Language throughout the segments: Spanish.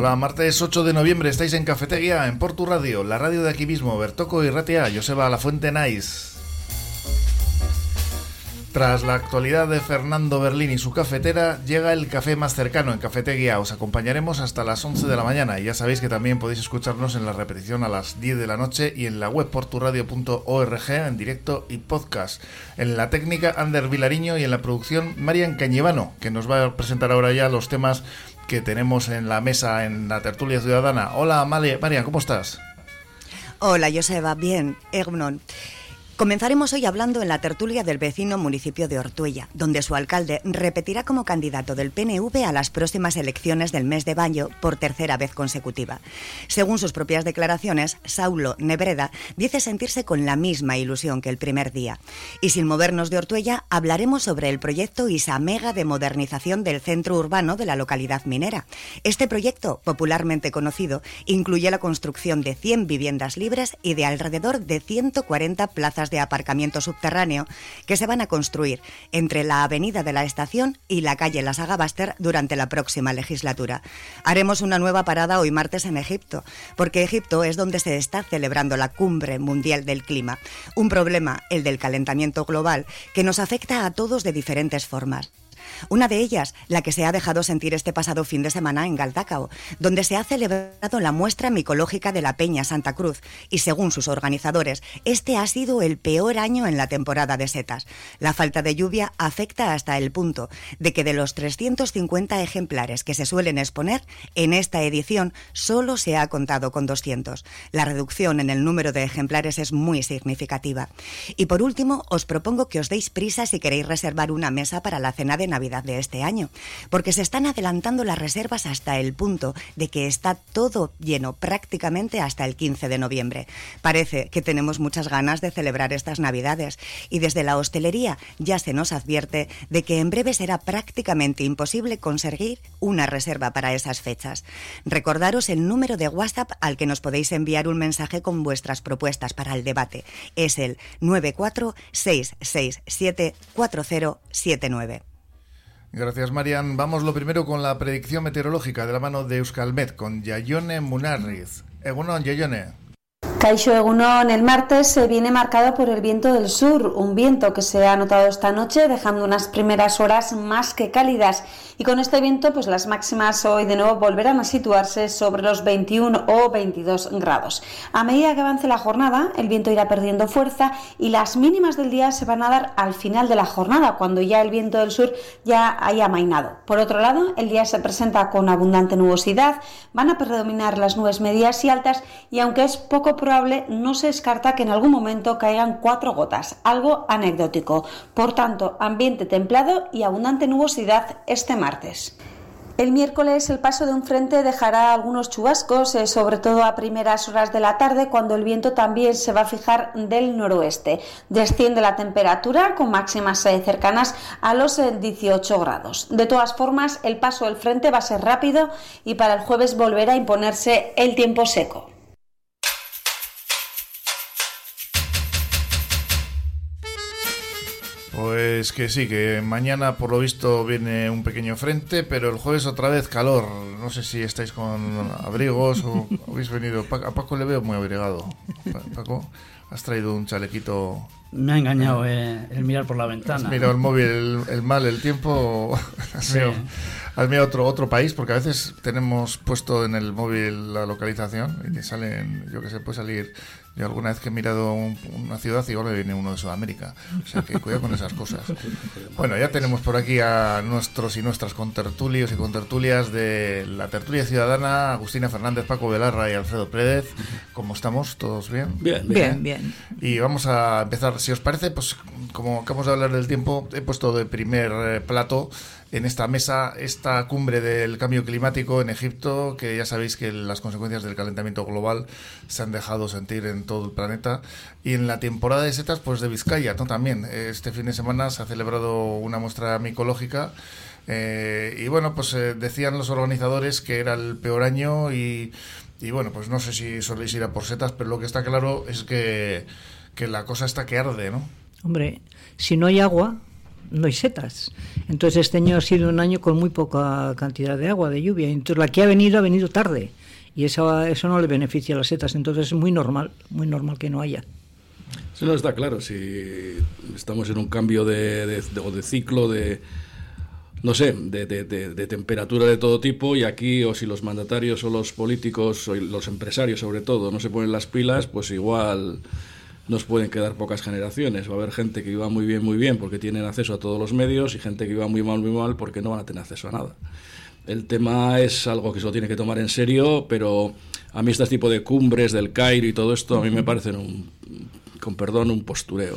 Hola, martes 8 de noviembre estáis en Cafetería, en Portu Radio, la radio de aquí mismo, Bertoco y Ratia, Joseba La Fuente. Tras la actualidad de Fernando Berlín y su cafetera, llega el café más cercano en Cafetería. Os acompañaremos hasta las 11 de la mañana y ya sabéis que también podéis escucharnos en la repetición a las 10 de la noche y en la web porturadio.org en directo y podcast. En la técnica, Ander Vilariño y en la producción, Marian Cañevano, que nos va a presentar ahora ya los temas que tenemos en la mesa en la tertulia ciudadana. Hola, Marian, ¿cómo estás? Hola, Joseba, bien, Egnon. Comenzaremos hoy hablando en la tertulia del vecino municipio de Ortuella, donde su alcalde repetirá como candidato del PNV a las próximas elecciones del mes de mayo por tercera vez consecutiva. Según sus propias declaraciones, Saulo Nebreda dice sentirse con la misma ilusión que el primer día. Y sin movernos de Ortuella, hablaremos sobre el proyecto Isamega de modernización del centro urbano de la localidad minera. Este proyecto, popularmente conocido, incluye la construcción de 100 viviendas libres y de alrededor de 140 plazas de aparcamiento subterráneo que se van a construir entre la avenida de la estación y la calle Las Agabaster durante la próxima legislatura. Haremos una nueva parada hoy martes en Egipto, porque Egipto es donde se está celebrando la cumbre mundial del clima, un problema, el del calentamiento global, que nos afecta a todos de diferentes formas. Una de ellas, la que se ha dejado sentir este pasado fin de semana en Galdácao, donde se ha celebrado la muestra micológica de la Peña Santa Cruz, y según sus organizadores, este ha sido el peor año en la temporada de setas. La falta de lluvia afecta hasta el punto de que de los 350 ejemplares que se suelen exponer, en esta edición solo se ha contado con 200. La reducción en el número de ejemplares es muy significativa. Y por último, os propongo que os deis prisa si queréis reservar una mesa para la cena de Navidad de este año, porque se están adelantando las reservas hasta el punto de que está todo lleno prácticamente hasta el 15 de noviembre. Parece que tenemos muchas ganas de celebrar estas Navidades y desde la hostelería ya se nos advierte de que en breve será prácticamente imposible conseguir una reserva para esas fechas. Recordaros el número de WhatsApp al que nos podéis enviar un mensaje con vuestras propuestas para el debate. Es el 946674079. Gracias, Marian. Vamos lo primero con la predicción meteorológica de la mano de Euskalmet con Yayone Munarriz. Egunon, Yayone. Caixo Egunon, el martes se viene marcado por el viento del sur, un viento que se ha notado esta noche dejando unas primeras horas más que cálidas y con este viento pues las máximas hoy de nuevo volverán a situarse sobre los 21 o 22 grados. A medida que avance la jornada el viento irá perdiendo fuerza y las mínimas del día se van a dar al final de la jornada cuando ya el viento del sur ya haya amainado. Por otro lado el día se presenta con abundante nubosidad, van a predominar las nubes medias y altas y aunque es poco probable no se descarta que en algún momento caigan cuatro gotas, algo anecdótico. Por tanto, ambiente templado y abundante nubosidad este martes. El miércoles el paso de un frente dejará algunos chubascos, eh, sobre todo a primeras horas de la tarde, cuando el viento también se va a fijar del noroeste. Desciende la temperatura con máximas eh, cercanas a los 18 eh, grados. De todas formas, el paso del frente va a ser rápido y para el jueves volverá a imponerse el tiempo seco. Pues que sí, que mañana por lo visto viene un pequeño frente, pero el jueves otra vez calor. No sé si estáis con abrigos o habéis venido. A Paco le veo muy abrigado. Paco, has traído un chalequito. Me ha engañado eh, el mirar por la ventana. Mira el móvil, el, mal, el tiempo. Has mirado otro, otro país, porque a veces tenemos puesto en el móvil la localización y te salen, yo que sé, puede salir yo alguna vez que he mirado una ciudad igual me viene uno de Sudamérica. O sea que cuidado con esas cosas. Bueno, ya tenemos por aquí a nuestros y nuestras contertulios y contertulias de la tertulia ciudadana, Agustina Fernández, Paco Velarra y Alfredo Pérez. ¿Cómo estamos? ¿Todos bien? Bien, bien. bien. Y vamos a empezar, si os parece, pues como acabamos de hablar del tiempo, he puesto de primer eh, plato en esta mesa esta cumbre del cambio climático en Egipto, que ya sabéis que las consecuencias del calentamiento global se han dejado sentir en todo el planeta. Y en la temporada de setas, pues de Vizcaya, ¿no? También. Este fin de semana se ha celebrado una muestra micológica. Eh, y bueno, pues eh, decían los organizadores que era el peor año y, y, bueno, pues no sé si soléis ir a por setas, pero lo que está claro es que, que la cosa está que arde, ¿no? Hombre, si no hay agua, no hay setas. Entonces este año ha sido un año con muy poca cantidad de agua, de lluvia. Entonces la que ha venido ha venido tarde y eso, eso no le beneficia a las setas. Entonces es muy normal, muy normal que no haya. Eso no está claro. Si estamos en un cambio de, de, de, de ciclo, de no sé, de, de, de, temperatura de todo tipo y aquí o si los mandatarios o los políticos o los empresarios sobre todo no se ponen las pilas, pues igual nos pueden quedar pocas generaciones. Va a haber gente que viva muy bien, muy bien porque tienen acceso a todos los medios y gente que viva muy mal, muy mal porque no van a tener acceso a nada. El tema es algo que se lo tiene que tomar en serio, pero a mí este tipo de cumbres del Cairo y todo esto a mí me parecen un, con perdón, un postureo.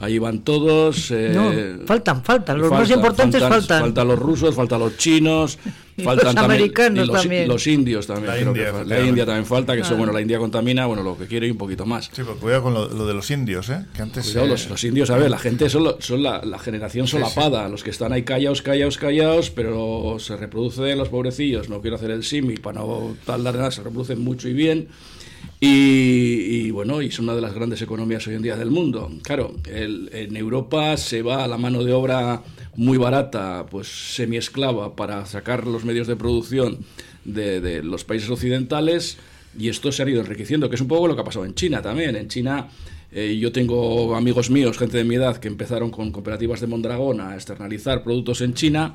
Ahí van todos. Eh, no, faltan, faltan. Los falta, más importantes faltan, faltan. Faltan los rusos, faltan los chinos, y faltan los americanos y los, también. los, indios también. La creo India, que, la India también falta, que eso, bueno, la India contamina, bueno, lo que quiere y un poquito más. Sí, pero cuidado con lo, lo de los indios, ¿eh? Que antes. Cuidado, eh, los, los, indios, a ver, la gente son, lo, son la, la, generación solapada, sí, sí. los que están ahí callados, callados, callados, pero se reproducen los pobrecillos. No quiero hacer el simi para no tardar nada, se reproducen mucho y bien. Y, bueno, y es una de las grandes economías hoy en día del mundo. Claro, en Europa se va a la mano de obra muy barata, pues semi-esclava, para sacar los medios de producción de, de, los países occidentales, y esto se ha ido enriqueciendo, que es un poco lo que ha pasado en China también. En China eh, yo tengo amigos míos, gente de mi edad, que empezaron con cooperativas de Mondragón a externalizar productos en China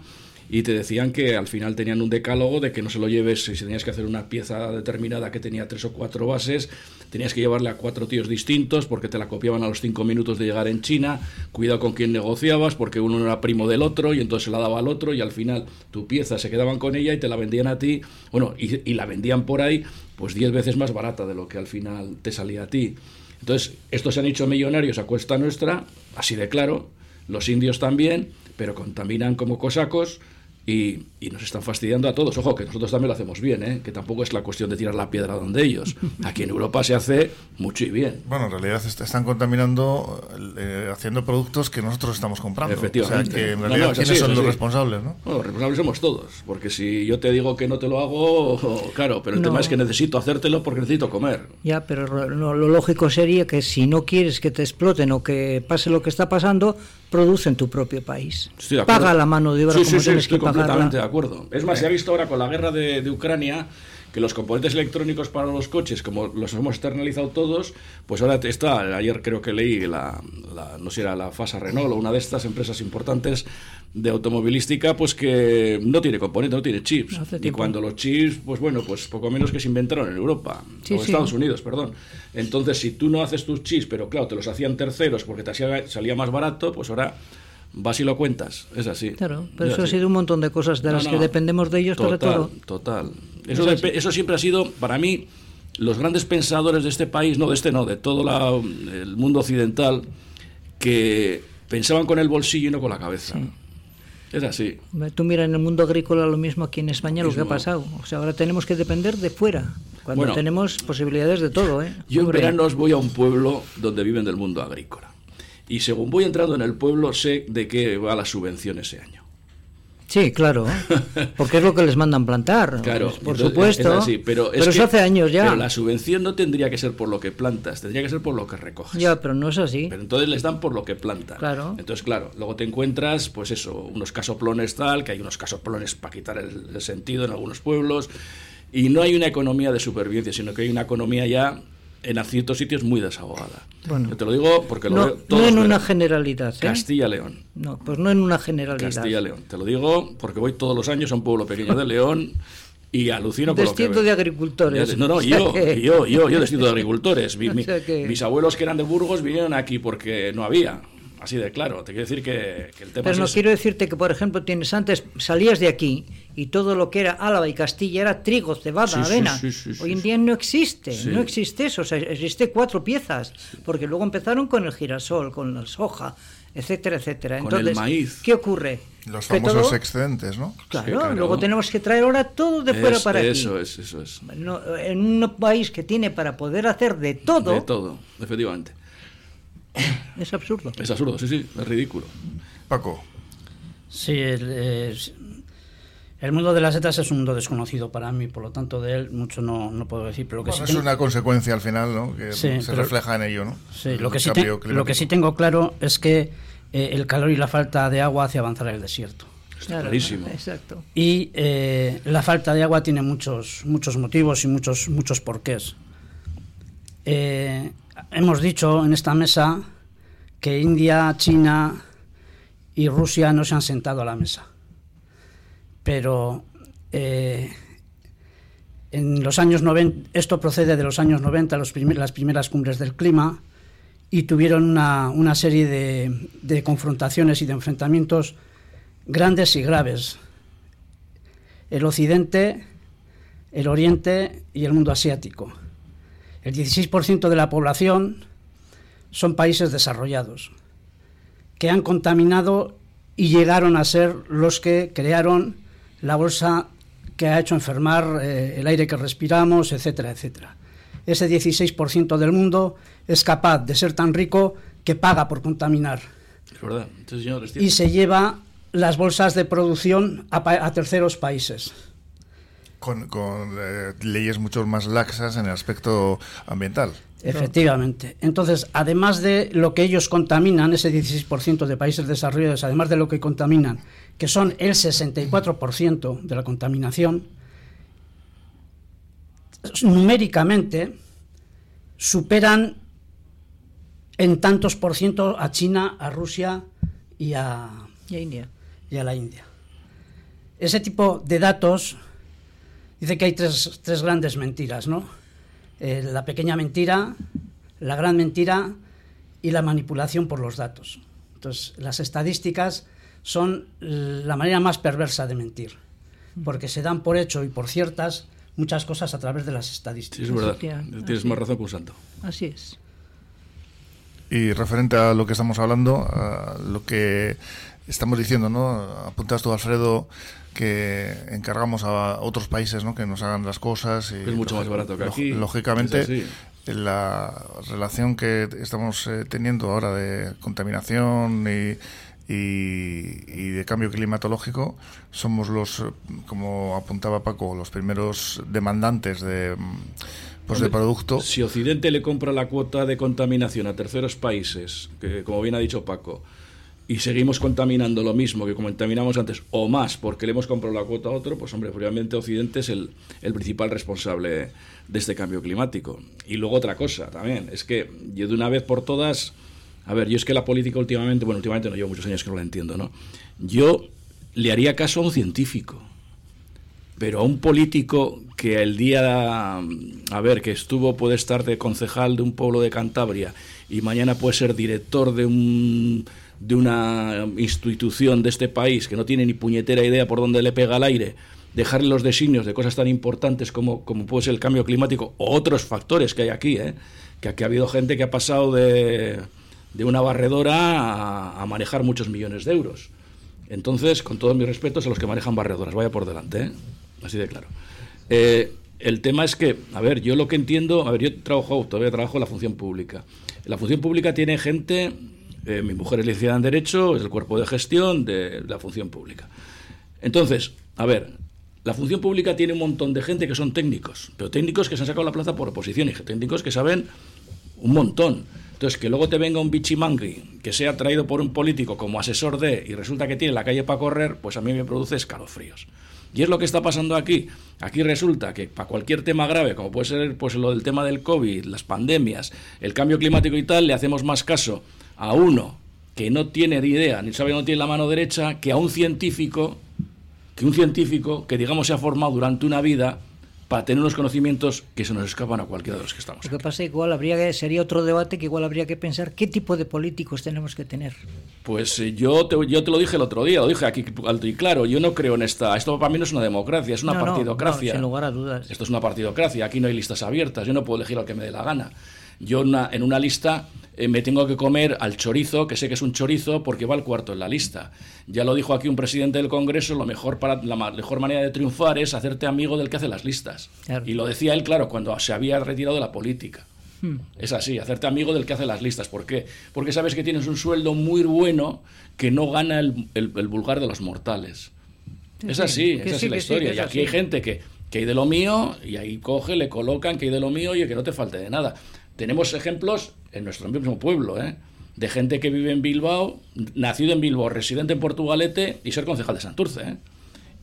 y te decían que al final tenían un decálogo de que no se lo lleves si tenías que hacer una pieza determinada que tenía tres o cuatro bases, tenías que llevarle a cuatro tíos distintos porque te la copiaban a los cinco minutos de llegar en China, cuidado con quién negociabas porque uno era primo del otro y entonces se la daba al otro y al final tu pieza se quedaban con ella y te la vendían a ti, bueno, y, y la vendían por ahí pues diez veces más barata de lo que al final te salía a ti. Entonces, estos se han hecho millonarios a cuesta nuestra, así de claro, los indios también, pero contaminan como cosacos, y, y, nos están fastidiando a todos. Ojo, que nosotros también lo hacemos bien, ¿eh? que tampoco es la cuestión de tirar la piedra donde ellos. Aquí en Europa se hace mucho y bien. Bueno, en realidad están contaminando eh, haciendo productos que nosotros estamos comprando. Efectivamente. O sea, que en realidad, no, no, ¿quiénes así, son los responsables? ¿no? Bueno, los responsables somos todos, porque si yo te digo que no te lo hago, claro, pero el No. tema es que necesito hacértelo porque necesito comer. Ya, pero lo, lo lógico sería que si no quieres que te exploten o que pase lo que está pasando, produce en tu propio país. Estoy de acuerdo. Paga la mano de obra sí, como sí, sí, tienes estoy que pagarla. completamente de acuerdo. Es más, se ha visto ahora con la guerra de, de Ucrania que los componentes electrónicos para los coches, como los hemos externalizado todos, pues ahora está, ayer creo que leí, la, la, no sé, era la FASA Renault o una de estas empresas importantes de automovilística, pues que no tiene componentes, no tiene chips. Y cuando los chips, pues bueno, pues poco menos que se inventaron en Europa, Sí, o sí. Estados Unidos, perdón. Entonces, si tú no haces tus chips, pero claro, te los hacían terceros porque te hacía- salía más barato, pues ahora vas y lo cuentas, es así. Claro, pero Es eso ha sido un montón de cosas de No, las no. que dependemos de ellos total, todo. Total. Eso, Es eso siempre ha sido, para mí, los grandes pensadores de este país, no de este, no, de todo la- el mundo occidental, que pensaban con el bolsillo y no con la cabeza. Es así. Tú mira en el mundo agrícola lo mismo aquí en España lo que ha pasado. O sea, ahora tenemos que depender de fuera, cuando Bueno. tenemos posibilidades de todo, ¿eh? Yo en Hombre, veranos voy a un pueblo donde viven del mundo agrícola. Y según voy entrando en el pueblo, sé de qué va la subvención ese año. Sí, claro, porque es lo que les mandan plantar, Claro, pues, por entonces, supuesto. es así, pero, es eso que- hace años ya. Pero la subvención no tendría que ser por lo que plantas, tendría que ser por lo que recoges. Ya, pero no es así. Pero entonces les dan por lo que plantan. Claro. Entonces, claro, luego te encuentras, pues eso, unos casoplones tal, que hay unos casoplones para quitar el, el sentido en algunos pueblos, y no hay una economía de supervivencia, sino que hay una economía ya en ciertos sitios muy desahogada. Bueno. Yo te lo digo porque lo no, veo no en una generalidad, ¿eh? Castilla-León. No, pues no en una generalidad. Castilla-León. Te lo digo porque voy todos los años a un pueblo pequeño de León y alucino con lo que de agricultores. No, no, yo, yo, yo, yo desciendo de agricultores. Mi- mi- Mis abuelos que eran de Burgos vinieron aquí porque no había. Así de claro. Te quiero decir que, que el tema Pero es no ese. quiero decirte que, por ejemplo, tienes antes, salías de aquí y todo lo que era Álava y Castilla era trigo, cebada, Sí, avena. sí, sí, sí, Hoy en día no existe, Sí. no existe eso, o sea, existe cuatro piezas, porque luego empezaron con el girasol, con la soja, etcétera, etcétera. Con el maíz. ¿qué ocurre? Los Que famosos todo- excedentes, ¿no? Claro, Sí, claro. luego tenemos que traer ahora todo de fuera Es- para aquí. Eso es, eso es. No, en un país que tiene para poder hacer de todo, De todo, efectivamente. es absurdo. Es absurdo, sí, sí, es ridículo. Paco. Sí, el, es- el mundo de las setas es un mundo desconocido para mí, por lo tanto de él mucho no, no puedo decir, pero lo que Bueno, sí es tengo- una consecuencia al final, ¿no? Que Sí, se pero- refleja en ello, ¿no? Sí, El lo que, sí te- lo que sí tengo claro es que eh, el calor y la falta de agua hace avanzar el desierto. clarísimo. Exacto. Y eh, la falta de agua tiene muchos, muchos motivos y muchos, muchos porqués. Eh, hemos dicho en esta mesa que India, China y Rusia no se han sentado a la mesa. Pero eh, en los años 90, esto procede de los años 90, los primer- las primeras cumbres del clima, y tuvieron una, serie de confrontaciones y de enfrentamientos grandes y graves. El Occidente, el Oriente y el mundo asiático. El 16% de la población son países desarrollados, que han contaminado y llegaron a ser los que crearon la bolsa que ha hecho enfermar eh, el aire que respiramos, etcétera, etcétera. Ese 16% del mundo es capaz de ser tan rico que paga por contaminar Es verdad. Señor, y se lleva las bolsas de producción a terceros países. Con, con, eh, leyes mucho más laxas en el aspecto ambiental. Efectivamente. Entonces, además de lo que ellos contaminan, ese 16% de países desarrollados, además de lo que contaminan, que son el 64% de la contaminación, numéricamente superan en tantos por ciento a China, a Rusia y a, Y a India. y a la India. Ese tipo de datos dice que hay tres, tres grandes mentiras, ¿no? Eh, la pequeña mentira, la gran mentira y la manipulación por los datos. Entonces, las estadísticas son la manera más perversa de mentir, porque se dan por hecho y por ciertas muchas cosas a través de las Sí, estadísticas. es verdad. Tienes más razón que un santo. Así es. Y referente a lo que estamos hablando, a lo que estamos diciendo, ¿no? Apuntas tú, Alfredo, que encargamos a otros países, ¿no? Que nos hagan las cosas. Y Es mucho más barato que aquí. Lógicamente, la relación que estamos eh, teniendo ahora de contaminación y, y, y de cambio climatológico, somos los, como apuntaba Paco, los primeros demandantes de, pues de producto. Si Occidente le compra la cuota de contaminación a terceros países, que como bien ha dicho Paco, y seguimos contaminando lo mismo que contaminamos antes, o más, porque le hemos comprado la cuota a otro, pues hombre, obviamente Occidente es el, el principal responsable de este cambio climático. Y luego otra cosa también, es que yo de una vez por todas, a ver, yo es que la política últimamente, bueno, últimamente no llevo muchos años que no la entiendo, ¿no? Yo le haría caso a un científico. Pero a un político que el día, a ver, que estuvo, puede estar de concejal de un pueblo de Cantabria y mañana puede ser director de, un, de una institución de este país que no tiene ni puñetera idea por dónde le pega el aire, dejarle los designios de cosas tan importantes como, como puede ser el cambio climático o otros factores que hay aquí, ¿eh? que aquí ha habido gente que ha pasado de, de una barredora a, manejar muchos millones de euros. Entonces, con todos mis respetos a los que manejan barredoras, vaya por delante, ¿eh? así de claro. Eh, el tema es que, a ver, yo lo que entiendo, a ver, yo trabajo, todavía trabajo en la función pública. La función pública tiene gente, eh, mi mujer es licenciada en Derecho, es el cuerpo de gestión de la función pública. Entonces, a ver, la función pública tiene un montón de gente que son técnicos, pero técnicos que se han sacado la plaza por oposición y técnicos que saben un montón. Entonces, que luego te venga un bichimangri que sea traído por un político como asesor de y resulta que tiene la calle para correr, pues a mí me produce escalofríos. Y es lo que está pasando aquí. Aquí resulta que para cualquier tema grave, como puede ser pues lo del tema del COVID, las pandemias, el cambio climático y tal, le hacemos más caso a uno que no tiene ni idea, ni sabe, no tiene la mano derecha, que a un científico, que un científico que digamos se ha formado durante una vida para tener unos conocimientos que se nos escapan a cualquiera de los que estamos. Lo que pasa es que igual habría que, sería otro debate que igual habría que pensar qué tipo de políticos tenemos que tener. Pues eh, yo te, yo te lo dije el otro día, lo dije aquí alto y claro, yo no creo en esta, esto para mí no es una democracia, es una No, no, partidocracia. no, sin lugar a dudas. Esto es una partidocracia, aquí no hay listas abiertas, yo no puedo elegir al que me dé la gana. Yo una- en una lista eh, me tengo que comer al chorizo, que sé que es un chorizo, porque va al cuarto en la lista. Ya lo dijo aquí un presidente del Congreso, lo mejor para, la mejor manera de triunfar es hacerte amigo del que hace las listas. Claro. Y lo decía él, claro, cuando se había retirado de la política. Hmm. Es así, hacerte amigo del que hace las listas. ¿Por qué? Porque sabes que tienes un sueldo muy bueno que no gana el, el- el vulgar de los mortales. Es sí, así, que es así sí, la sí, historia. es y aquí hay así. gente que, que hay de lo mío y ahí coge, le colocan que hay de lo mío y que no te falte de nada. Tenemos ejemplos en nuestro mismo pueblo, ¿eh? de gente que vive en Bilbao, nacido en Bilbao, residente en Portugalete y ser concejal de Santurce. ¿eh?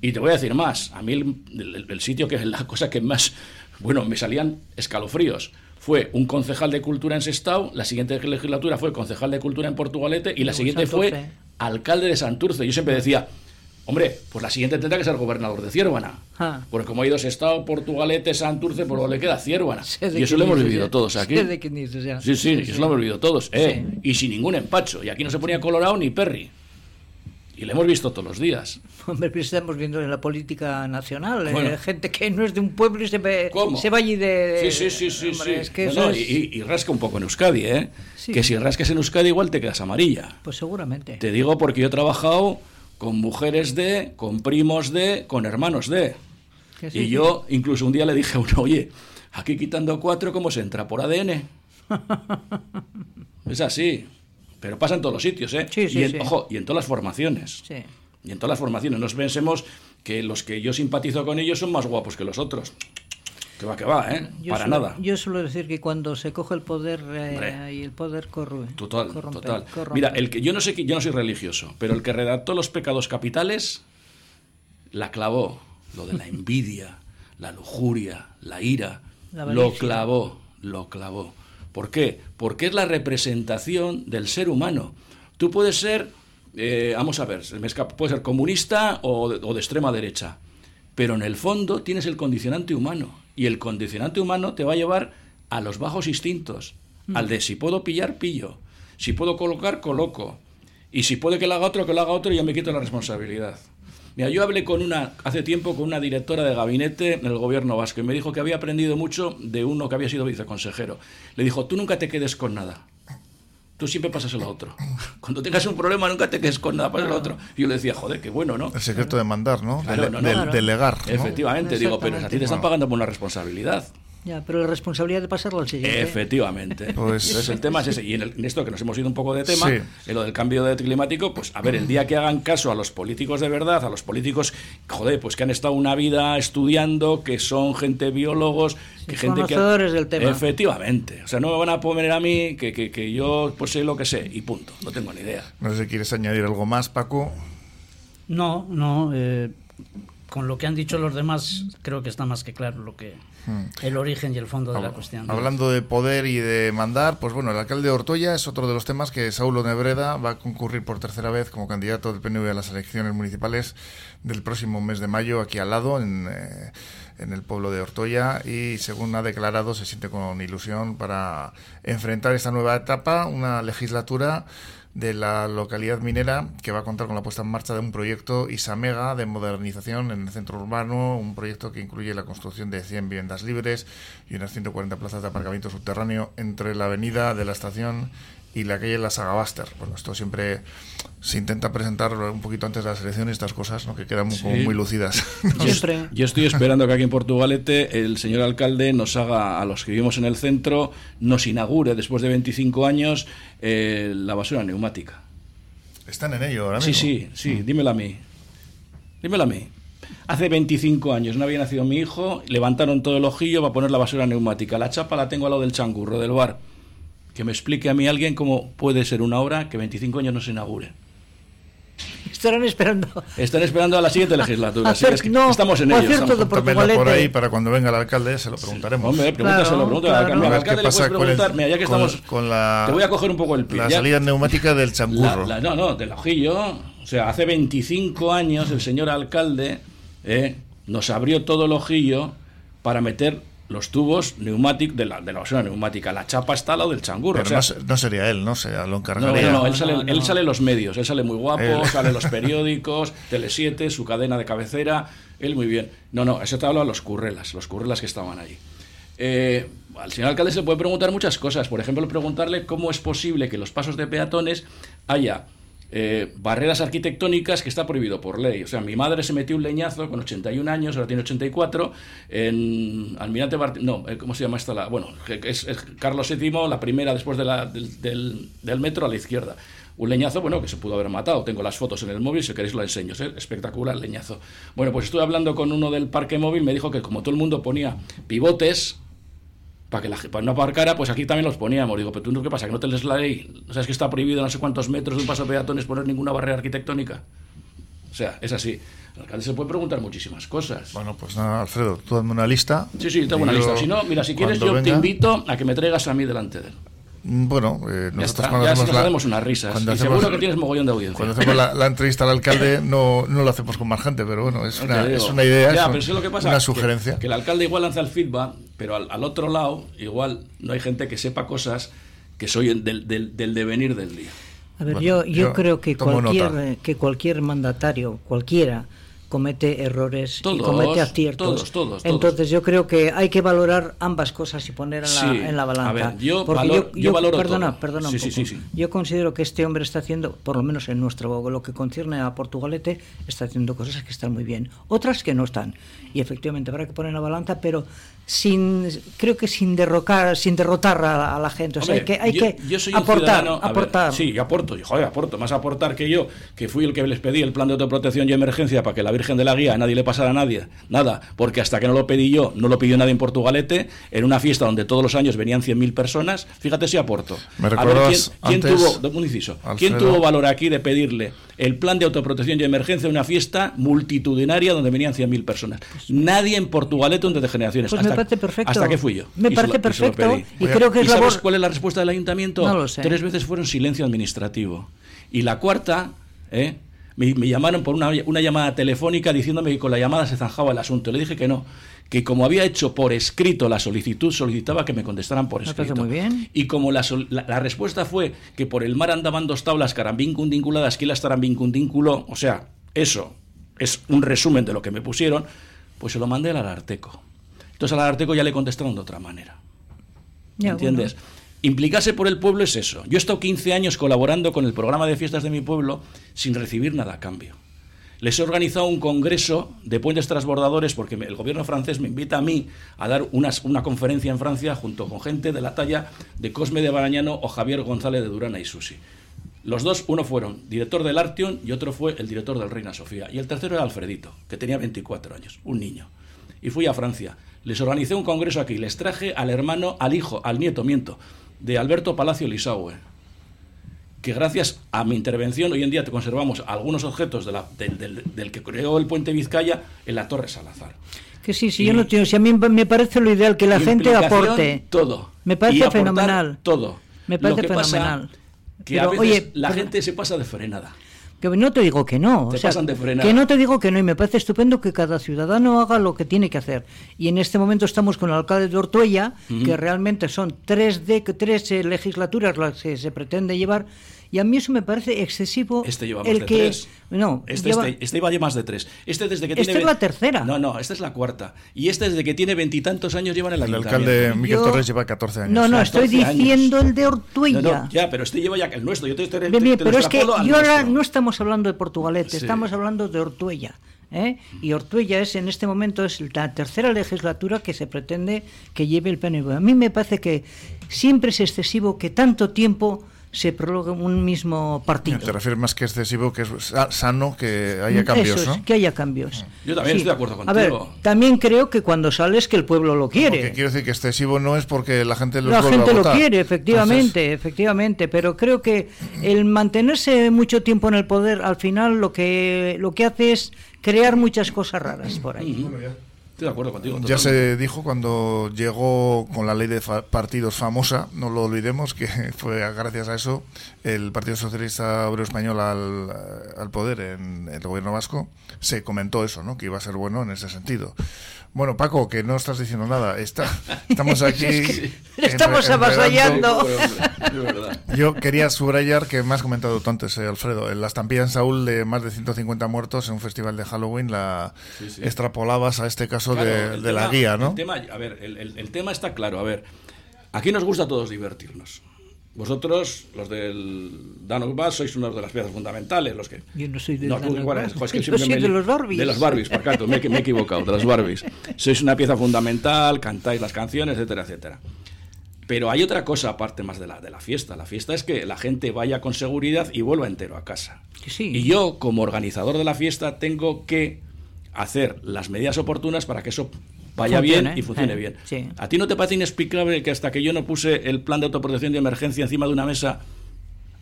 Y te voy a decir más, a mí el, sitio que es la cosa que más, bueno, me salían escalofríos. Fue un concejal de cultura en Sestao, la siguiente legislatura fue concejal de cultura en Portugalete y la siguiente fue alcalde de Santurce. Yo siempre decía, Hombre, pues la siguiente tendrá que ser gobernador de Ciervana. Ah. Porque como ha ido Estado, Portugalete, Santurce, por lo le queda Ciervana. Y eso lo hemos vivido todos aquí. Sí, sí, eso lo hemos vivido todos. Eh, y sin ningún empacho. Y aquí no se ponía Colorado ni Perry. Y lo hemos visto todos los días. Hombre, pero estamos viendo en la política nacional. Eh, gente que no es de un pueblo y se, se va allí de. Sí, sí, sí. sí, y, rasca un poco en Euskadi, ¿eh? Que si rascas en Euskadi, igual te quedas amarilla. Pues seguramente. Te digo porque yo he trabajado con mujeres de, con primos de, con hermanos de. y yo incluso un día le dije a uno, oye, aquí quitando cuatro, ¿cómo se entra? ¿Por ADN? es así. Pero pasa en todos los sitios, ¿eh? Sí, y Ojo, y en todas las formaciones. Y en todas las formaciones. No pensemos que los que yo simpatizo con ellos son más guapos que los otros. Que va, que va, ¿eh? Para nada. Yo suelo decir que cuando se coge el poder eh, y el poder corrompe. Total, total. Mira, el que, yo no sé yo no soy religioso, pero el que redactó los pecados capitales la clavó. Lo de la envidia, la lujuria, la ira, lo clavó, lo clavó. ¿Por qué? Porque es la representación del ser humano. Tú puedes ser, eh, vamos a ver, puedes ser comunista o de extrema derecha, pero en el fondo tienes el condicionante humano y el condicionante humano te va a llevar a los bajos instintos, mm. al de si puedo pillar, pillo, si puedo colocar, coloco, y si puede que lo haga otro, que lo haga otro, y yo me quito la responsabilidad. Mira, yo hablé con una, hace tiempo con una directora de gabinete en el gobierno vasco y me dijo que había aprendido mucho de uno que había sido viceconsejero. Le dijo, tú nunca te quedes con nada. Tú siempre pasas a otro. Cuando tengas un problema, nunca te quedes con nada, pasas al otro. Y yo le decía, joder, qué bueno, ¿no? El secreto de mandar, ¿no? de, delegar. Efectivamente, digo, pero a ti te están pagando por una responsabilidad. Ya, pero la responsabilidad de pasarlo al siguiente. Efectivamente. Pues, Entonces el tema es ese. Y en, esto que nos hemos ido un poco de tema, en lo del cambio de climático, pues a ver, el día que hagan caso a los políticos de verdad, a los políticos, joder, pues que han estado una vida estudiando, que son gente biólogos, que gente conocedores del tema. Efectivamente. O sea, no me van a poner a mí que, que, que yo pues sé lo que sé y punto. No tengo ni idea. No sé si quieres añadir algo más, Paco. No, no. Eh, con lo que han dicho los demás, creo que está más que claro lo que hmm. el origen y el fondo de la cuestión. Hablando de poder y de mandar, pues bueno, el alcalde de Ortoya es otro de los temas que Saulo Nebreda va a concurrir por tercera vez como candidato del PNV a las elecciones municipales del próximo mes de mayo aquí al lado en, eh, en el pueblo de Ortoya y según ha declarado se siente con ilusión para enfrentar esta nueva etapa, una legislatura de la localidad minera que va a contar con la puesta en marcha de un proyecto Isamega de modernización en el centro urbano, un proyecto que incluye la construcción de 100 viviendas libres y unas 140 plazas de aparcamiento subterráneo entre la avenida de la estación y la calle La Sagabaster. Bueno, esto siempre se intenta presentar un poquito antes de las elecciones estas cosas, ¿no? que quedan muy, muy lucidas. Yo, estoy esperando que aquí en Portugalete el señor alcalde nos haga, a los que vivimos en el centro, nos inaugure después de 25 años eh, la basura neumática. Están en ello ahora mismo. Sí, sí, sí, mm. dímelo a mí. Dímelo a mí. Hace 25 años no había nacido mi hijo, levantaron todo el ojillo para poner la basura neumática. La chapa la tengo al lado del changurro, del bar que me explique a mí alguien cómo puede ser una obra que 25 años no se inaugure. Estarán esperando. Están esperando a la siguiente legislatura. así que no, estamos en ello. Cierto, por ahí para cuando venga el alcalde se lo preguntaremos. Hombre, pregúntaselo, pregúntale al alcalde. le preguntar, mira, ya que estamos. Con la, te voy a coger un poco el pie. La salida neumática del changurro. no, no, del ojillo. O sea, hace 25 años el señor alcalde eh, nos abrió todo el ojillo para meter los tubos neumáticos de la, de la basura neumática. La chapa está al lado del changurro. Pero no, sería él, ¿no? Se lo encargaría. No, no, él sale, él sale en los medios. Él sale muy guapo, sale en los periódicos, Tele7, su cadena de cabecera. Él muy bien. No, no, eso te hablo a los currelas, los currelas que estaban allí. Eh, al señor alcalde se puede preguntar muchas cosas. Por ejemplo, preguntarle cómo es posible que los pasos de peatones haya eh, barreras arquitectónicas que está prohibido por ley. O sea, mi madre se metió un leñazo con 81 años, ahora tiene 84, en Almirante no, eh, ¿cómo se llama esta? La, bueno, es, Carlos VII, la primera después de la, del, metro a la izquierda. Un leñazo, bueno, que se pudo haber matado. Tengo las fotos en el móvil, si queréis lo enseño. ¿eh? Espectacular leñazo. Bueno, pues estuve hablando con uno del parque móvil, me dijo que como todo el mundo ponía pivotes, para que la para no aparcara, pues aquí también los poníamos. Digo, pero tú no, ¿qué pasa? ¿Que no te lees la ley? ¿No sabes que está prohibido no sé cuántos metros de un paso de peatones poner ninguna barrera arquitectónica? O sea, es así. El alcalde se puede preguntar muchísimas cosas. Bueno, pues nada, Alfredo, tú dame una lista. Sí, sí, tengo una yo, lista. Si no, mira, si quieres, yo te invito a que me traigas a mí delante de él. Bueno, eh, nosotros está, cuando ya hacemos nos la- hacemos unas risas. cuando Y hacemos- seguro que tienes mogollón de audiencia. Cuando hacemos la, la entrevista al alcalde no, no lo hacemos con más gente, pero bueno, es No una, es una idea, Ya, es, pero eso es lo que pasa, una que- sugerencia. Que, el alcalde igual lanza el feedback, pero al, al otro lado, igual no hay gente que sepa cosas que soy del, del, del devenir del día. A ver, Bueno, yo, yo, yo creo que cualquier, nota. que cualquier mandatario, cualquiera, comete errores y Todos, comete aciertos. todos, todos, todos. Entonces yo creo que hay que valorar ambas cosas y poner en, Sí, la, en la balanza. a ver, yo Porque valor- yo valoro perdona, todo. perdona un Sí, sí, poco. sí, sí. Yo considero que este hombre está haciendo, por lo menos en nuestro lo que concierne a Portugalete, está haciendo cosas que están muy bien, otras que no están. Y efectivamente habrá que poner en la balanza, pero sin creo que sin derrocar, sin derrotar a, a la gente. O sea, Hombre, hay que, hay yo, que yo soy un aportar, ciudadano- a ver, aportar. sí, yo aporto, y, joder, aporto, más aportar que yo, que fui el que les pedí el plan de autoprotección y emergencia para que la Virgen de la Guía a nadie le pasara a nadie, nada, porque hasta que no lo pedí yo, no lo pidió nadie en Portugalete, en una fiesta donde todos los años venían 100.000 personas, fíjate si aporto. Me a ver, ¿quién, quién antes, tuvo, un inciso, ¿quién tuvo valor aquí de pedirle el plan de autoprotección y emergencia en una fiesta multitudinaria donde venían 100.000 personas? Nadie en Portugalete donde de generaciones. Pues me hasta, parece perfecto. Hasta que fui yo. Me Y parece lo- perfecto y creo que ¿Y es sabes labor... cuál es la respuesta del ayuntamiento? No lo sé. Tres veces fueron silencio administrativo. Y la cuarta, ¿eh? Me, me llamaron por una, una llamada telefónica diciéndome que con la llamada se zanjaba el asunto. Le dije que no, que como había hecho por escrito la solicitud, solicitaba que me contestaran por escrito. muy bien. Y como la, la, la respuesta fue que por el mar andaban dos tablas carambincundinculadas, que las tarambincundínculo, o sea, eso es un resumen de lo que me pusieron, pues se lo mandé al Alarteco. Entonces al Alarteco ya le contestaron de otra manera. Ya, ¿Entiendes? Implicarse por el pueblo es eso. Yo he estado 15 años colaborando con el programa de fiestas de mi pueblo sin recibir nada a cambio. Les he organizado un congreso de puentes transbordadores porque el gobierno francés me invita a mí a dar una conferencia en Francia junto con gente de la talla de Cosme de Barañano o Javier González de Durana y Susi. Los dos, uno fueron director del Artion y otro fue el director del Reina Sofía. Y el tercero era Alfredito, que tenía 24 años, un niño. Y fui a Francia. Les organicé un congreso aquí. Les traje al hermano, al hijo, al nieto, miento, de Alberto Palacio Lisaue. Que gracias a mi intervención hoy en día te conservamos algunos objetos de la- del, del- del que creó el puente Vizcaya en la Torre Salazar. Que sí, sí, Y- yo no tengo. Si a mí me parece lo ideal que la gente aporte. todo. Me parece fenomenal. Todo. Me Lo parece pasa fenomenal. Que a veces oye, la gente se pasa de frenada. Que no te digo que no. Te o sea, pasan de frenada. Que no te digo que no. Y me parece estupendo que cada ciudadano haga lo que tiene que hacer. Y en este momento estamos con el alcalde de Ortuella, que realmente son tres, de, tres eh, legislaturas las que se pretende llevar. Y a mí eso me parece excesivo. Este lleva más el de que, tres. No, Este, lleva- este, este lleva más de tres. Este desde que Esta tiene es la tercera. No, no, esta es la cuarta. Y este desde que tiene veintitantos años lleva en el El alcalde Miguel Yo- Torres lleva 14 años. No, no, 14 estoy años. diciendo el de Ortuella. no, ya, pero este lleva ya el nuestro. Yo te, te- Bien, te- bien, te pero es que yo ahora no estamos hablando de Portugalete, Sí. estamos hablando de Ortuella. ¿eh? Y Ortuella es en este momento es la tercera legislatura que se pretende que lleve el PNV. A mí me parece que siempre es excesivo que tanto tiempo se prolongue un mismo partido. Te refieres más que excesivo, que es sa- sano que haya cambios, Eso es, ¿no? que haya cambios. Yo también estoy de acuerdo A ver, contigo. también creo que cuando sales que el pueblo lo quiere. Porque quiero decir que excesivo no es porque la gente los La gente a lo quiere, efectivamente, efectivamente, pero creo que el mantenerse mucho tiempo en el poder, al final lo que lo que hace es crear muchas cosas raras por ahí. Estoy de acuerdo contigo. Ya se dijo cuando llegó con la ley de fa- partidos famosa, no lo olvidemos, que fue gracias a eso el Partido Socialista Obrero Español al, al poder en el gobierno vasco, se comentó eso, ¿no? que iba a ser bueno en ese sentido. Bueno, Paco, que no estás diciendo nada, está, estamos aquí... Estamos avasallando. Yo quería subrayar que me has comentado tú antes, eh, Alfredo, en la estampilla en Saúl de más de 150 muertos en un festival de Halloween, la Sí, sí. extrapolabas a este caso Claro, de, el de la tema- guía, ¿no? El tema, a ver, el, el- el tema está claro. A ver, aquí nos gusta a todos divertirnos. Vosotros, los del Danos Bass, sois uno de las piezas fundamentales. Los que... Yo no soy del No, tú, Danos ¿cuál Bass. eres? Jo, es que Yo soy me de los Barbies. De los Barbies, por tanto, me, he- me he equivocado, de los Barbies. Sois una pieza fundamental, cantáis las canciones, etcétera, etcétera. Pero hay otra cosa aparte más de la, de la fiesta. La fiesta es que la gente vaya con seguridad y vuelva entero a casa. Sí. Y yo, como organizador de la fiesta, tengo que hacer las medidas oportunas para que eso vaya Funcione, bien y funcione eh, bien. sí. ¿A ti no te parece inexplicable que hasta que yo no puse el plan de autoprotección de emergencia encima de una mesa,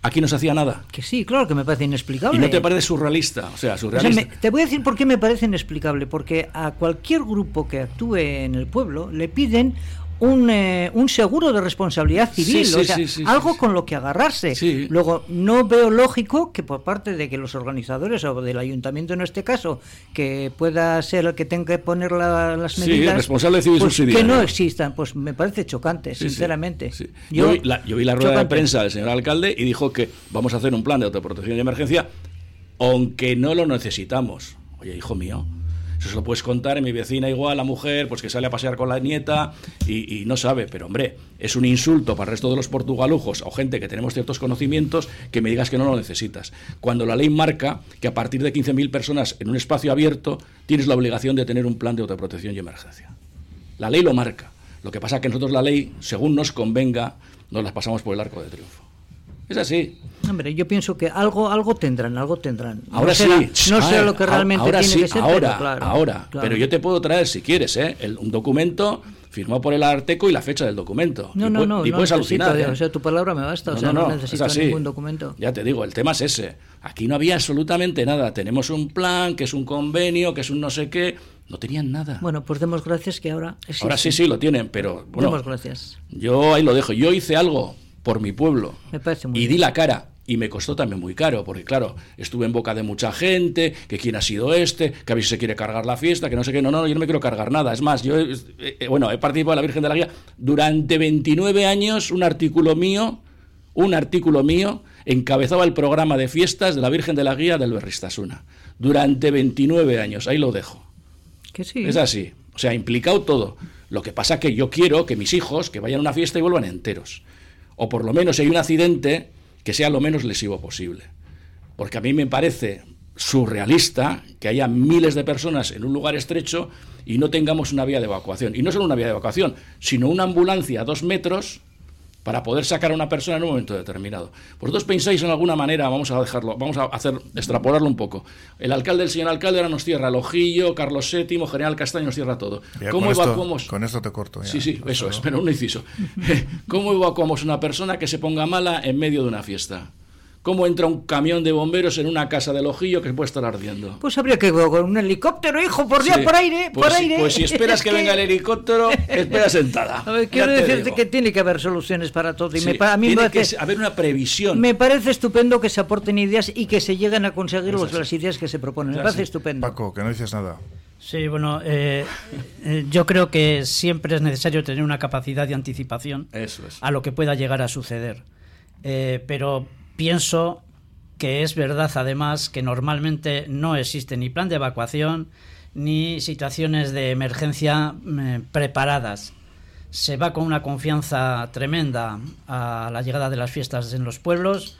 aquí no se hacía nada? Que sí, claro que me parece inexplicable. ¿Y no te parece surrealista? O sea, O sea, surrealista. me- te voy a decir por qué me parece inexplicable. Porque a cualquier grupo que actúe en el pueblo le piden un, eh, un seguro de responsabilidad civil, Sí, o sí, sea, sí, algo con lo que agarrarse. Sí. Luego, no veo lógico que por parte de que los organizadores o del ayuntamiento en este caso, que pueda ser el que tenga que poner la- las medidas, responsable civil pues, que no existan. Pues me parece chocante, sinceramente. sí. Yo, vi la, yo vi la rueda de prensa del señor alcalde y dijo que vamos a hacer un plan de autoprotección de emergencia, aunque no lo necesitamos. Oye, hijo mío, eso se lo puedes contar en mi vecina igual, la mujer, pues que sale a pasear con la nieta y, no sabe. Pero hombre, es un insulto para el resto de los portugalujos o gente que tenemos ciertos conocimientos que me digas que no lo necesitas. Cuando la ley marca que a partir de 15.000 personas en un espacio abierto tienes la obligación de tener un plan de autoprotección y emergencia. La ley lo marca. Lo que pasa es que nosotros la ley, según nos convenga, nos las pasamos por el arco de triunfo. Es así. Hombre, yo pienso que algo algo tendrán, algo tendrán. No Ahora será- sí. No sé Ah, lo que realmente ahora tiene sí, que ser, ahora, pero claro, ahora. claro. Pero yo te puedo traer, si quieres, ¿eh? El- un documento firmado por el Arteco y la fecha del documento. No, y no, no, y no puedes necesito, alucinar. ¿eh? o sea, tu palabra me basta, o sea, no, necesito es así. ningún documento. Ya te digo, el tema es ese. Aquí no había absolutamente nada. Tenemos un plan, que es un convenio, que es un no sé qué. No tenían nada. Bueno, pues demos gracias que ahora existe. Ahora sí, sí, lo tienen, pero bueno, Demos gracias. yo ahí lo dejo. Yo hice algo por mi pueblo. Me parece muy y di la cara. Y me costó también muy caro, porque claro, estuve en boca de mucha gente, que quién ha sido este, que a ver si se quiere cargar la fiesta, que no sé qué, no, no, yo no me quiero cargar nada. Es más, yo, eh, eh, bueno, he participado de la Virgen de la Guía durante 29 años, un artículo mío, un artículo mío, encabezaba el programa de fiestas de la Virgen de la Guía del Berristasuna. Durante 29 años, ahí lo dejo. Que sí. Es así. O sea, implicado todo. Lo que pasa que yo quiero que mis hijos que vayan a una fiesta y vuelvan enteros. O por lo menos si hay un accidente, que sea lo menos lesivo posible. Porque a mí me parece surrealista que haya miles de personas en un lugar estrecho y no tengamos una vía de evacuación. Y no solo una vía de evacuación, sino una ambulancia a dos metros para poder sacar a una persona en un momento determinado. ¿Vosotros pensáis en alguna manera, vamos a dejarlo, vamos a hacer, extrapolarlo un poco? El alcalde, el señor alcalde ahora nos cierra el Ojillo, Carlos VII, General Castaño nos cierra todo. Ya, ¿Cómo con, esto, evacuamos? con esto te corto. ya. Sí, sí, eso es, pero un inciso. ¿Cómo evacuamos una persona que se ponga mala en medio de una fiesta? ¿Cómo entra un camión de bomberos en una casa del Ojillo que puede estar ardiendo? Pues habría que ir con un helicóptero, hijo, por día, Sí. por aire, Pues por si- aire. Pues si esperas Es que venga el helicóptero, espera sentada. A ver, Ya quiero te decirte digo. que tiene que haber soluciones para todo. Y Sí, me, a mí me tiene que parece, haber una previsión. me parece estupendo que se aporten ideas y que se lleguen a conseguir los- las ideas que se proponen. Me parece estupendo. Paco, que no dices nada. Sí, bueno, eh, eh, yo creo que siempre es necesario tener una capacidad de anticipación Eso es. a lo que pueda llegar a suceder. Eh, pero pienso que es verdad, además, que normalmente no existe ni plan de evacuación ni situaciones de emergencia eh, preparadas. Se va con una confianza tremenda a la llegada de las fiestas en los pueblos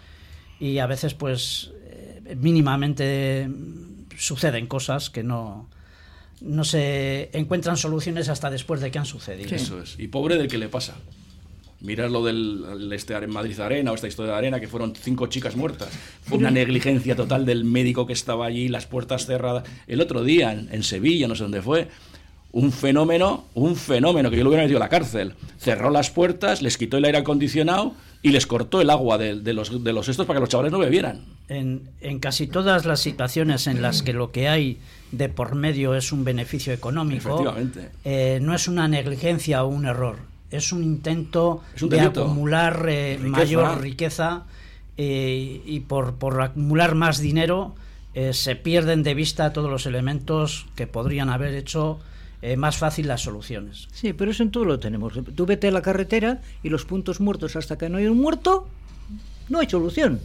y a veces, pues, eh, mínimamente mm, suceden cosas que no, no se encuentran soluciones hasta después de que han sucedido. Eso es. Y pobre del que le pasa. Mirar lo del el este en Madrid Arena o esta historia de Arena, que fueron cinco chicas muertas. Fue una negligencia total del médico que estaba allí, las puertas cerradas. El otro día, en, en Sevilla, no sé dónde fue, un fenómeno, un fenómeno que yo lo hubiera metido a la cárcel. Cerró las puertas, les quitó el aire acondicionado y les cortó el agua de, de los, de los estos para que los chavales no bebieran. En, en casi todas las situaciones en las que lo que hay de por medio es un beneficio económico, eh, no es una negligencia o un error, es un intento Es un de acumular eh, Riqueza. mayor riqueza eh, y por, por acumular más dinero eh, se pierden de vista todos los elementos que podrían haber hecho eh, más fácil las soluciones. Sí, pero eso en todo lo tenemos. Tú vete a la carretera y los puntos muertos hasta que no hay un muerto, no hay solución.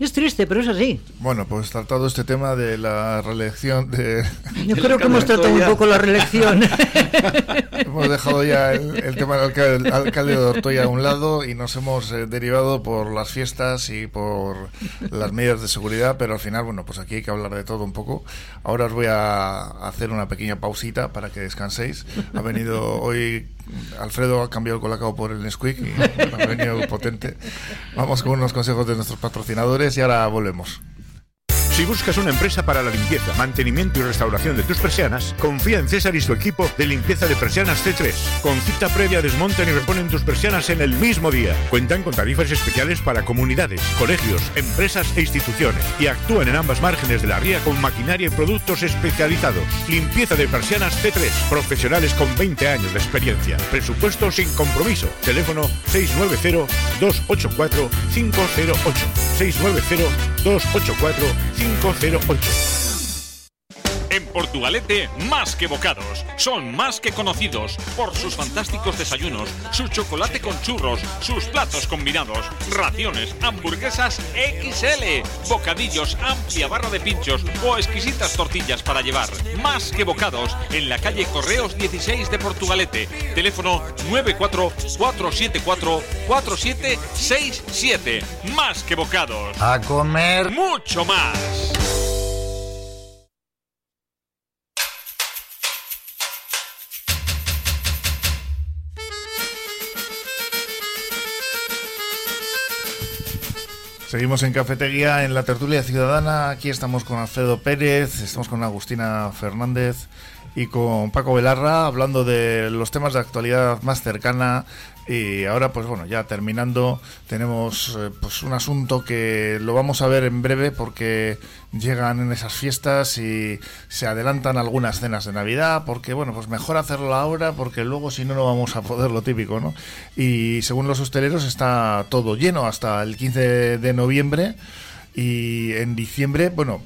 Es triste, pero es así. Bueno, pues tratado este tema de la reelección de... Yo creo que hemos tratado un poco la reelección. hemos dejado ya el, el tema del alcalde, alcalde de Ortoya a un lado y nos hemos eh, derivado por las fiestas y por las medidas de seguridad, pero al final, bueno, pues aquí hay que hablar de todo un poco. Ahora os voy a hacer una pequeña pausita para que descanséis. Ha venido hoy... Alfredo ha cambiado el colacao por el Nesquik y ha venido potente. Vamos con unos consejos de nuestros patrocinadores y ahora volvemos. Si buscas una empresa para la limpieza, mantenimiento y restauración de tus persianas, confía en César y su equipo de limpieza de persianas C3. Con cita previa desmontan y reponen tus persianas en el mismo día. Cuentan con tarifas especiales para comunidades, colegios, empresas e instituciones y actúan en ambas márgenes de la ría con maquinaria y productos especializados. Limpieza de persianas C3. Profesionales con 20 años de experiencia. Presupuesto sin compromiso. Teléfono 690-284-508. 690-284-508. En Portugalete, más que bocados, son más que conocidos por sus fantásticos desayunos, su chocolate con churros, sus platos combinados, raciones, hamburguesas XL, bocadillos, amplia barra de pinchos o exquisitas tortillas para llevar. Más que bocados, en la calle Correos 16 de Portugalete. Teléfono 944744767. Más que bocados. A comer. Mucho más. Seguimos en Cafetería, en la tertulia ciudadana. Aquí estamos con Alfredo Pérez, estamos con Agustina Fernández y con Paco Velarra hablando de los temas de actualidad más cercana. Y ahora pues bueno ya terminando tenemos eh, pues un asunto que lo vamos a ver en breve porque llegan en esas fiestas y se adelantan algunas cenas de Navidad porque bueno pues mejor hacerlo ahora porque luego si no no vamos a poder lo típico no y según los hosteleros está todo lleno hasta el 15 de noviembre. Y en diciembre bueno